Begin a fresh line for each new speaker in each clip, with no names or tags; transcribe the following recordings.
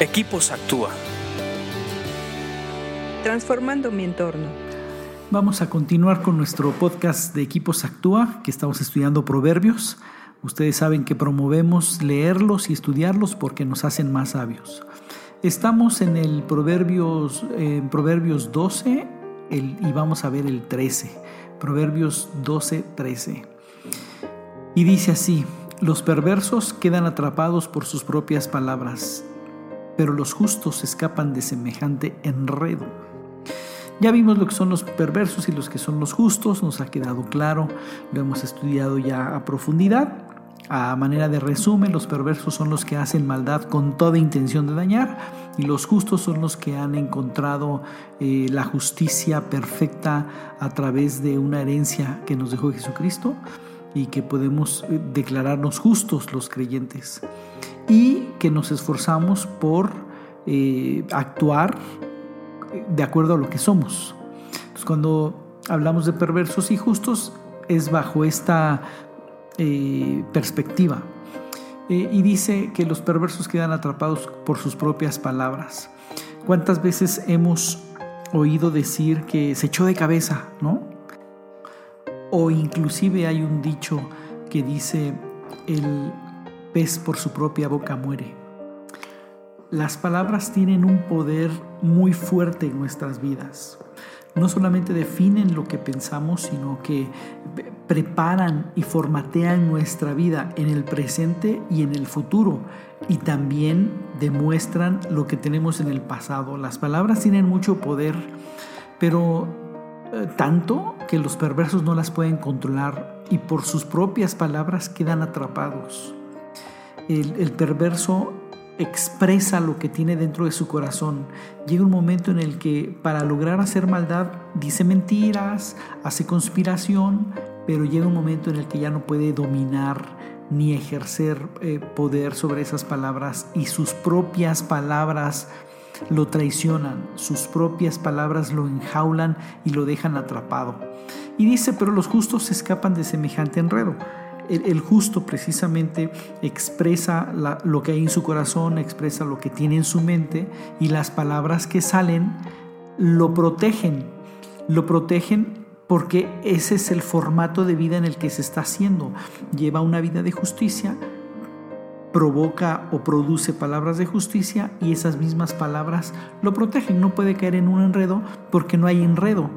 Equipos Actúa.
Transformando mi entorno.
Vamos a continuar con nuestro podcast de Equipos Actúa, que estamos estudiando proverbios. Ustedes saben que promovemos leerlos y estudiarlos porque nos hacen más sabios. Estamos en el Proverbios, en Proverbios 12 y vamos a ver el 13. Proverbios 12, 13. Y dice así, los perversos quedan atrapados por sus propias palabras, pero los justos escapan de semejante enredo. Ya vimos lo que son los perversos y los que son los justos, nos ha quedado claro, lo hemos estudiado ya a profundidad. A manera de resumen, los perversos son los que hacen maldad con toda intención de dañar y los justos son los que han encontrado eh, la justicia perfecta a través de una herencia que nos dejó Jesucristo y que podemos eh, declararnos justos los creyentes y que nos esforzamos por eh, actuar de acuerdo a lo que somos. Cuando hablamos de perversos y justos es bajo esta eh, perspectiva. y dice que los perversos quedan atrapados por sus propias palabras. ¿Cuántas veces hemos oído decir que se echó de cabeza, ¿no? O inclusive hay un dicho que dice, el pez por su propia boca muere. Las palabras tienen un poder muy fuerte en nuestras vidas. No solamente definen lo que pensamos, sino que preparan y formatean nuestra vida en el presente y en el futuro. Y también demuestran lo que tenemos en el pasado. Las palabras tienen mucho poder, pero tanto que los perversos no las pueden controlar y por sus propias palabras quedan atrapados. El, perverso expresa lo que tiene dentro de su corazón. Llega un momento en el que para lograr hacer maldad dice mentiras, hace conspiración, pero llega un momento en el que ya no puede dominar ni ejercer eh, poder sobre esas palabras y sus propias palabras lo traicionan, sus propias palabras lo enjaulan y lo dejan atrapado. Y dice, pero los justos escapan de semejante enredo. El, justo precisamente expresa lo que hay en su corazón, expresa lo que tiene en su mente y las palabras que salen lo protegen. Lo protegen porque ese es el formato de vida en el que se está haciendo. Lleva una vida de justicia, provoca o produce palabras de justicia y esas mismas palabras lo protegen. No puede caer en un enredo porque no hay enredo.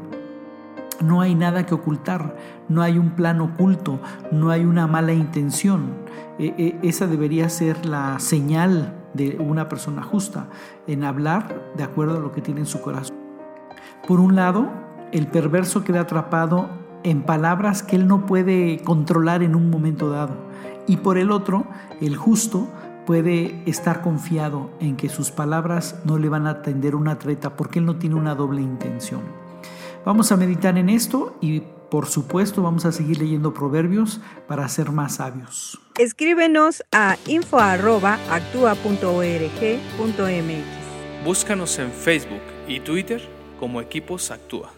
No hay nada que ocultar, no hay un plan oculto, no hay una mala intención. E, e, esa debería ser la señal de una persona justa, en hablar de acuerdo a lo que tiene en su corazón. Por un lado, el perverso queda atrapado en palabras que él no puede controlar en un momento dado y por el otro, el justo puede estar confiado en que sus palabras no le van a tender una treta porque él no tiene una doble intención. Vamos a meditar en esto y por supuesto vamos a seguir leyendo proverbios para ser más sabios.
Escríbenos a info.actua.org.mx.
Búscanos en Facebook y Twitter como Equipos Actúa.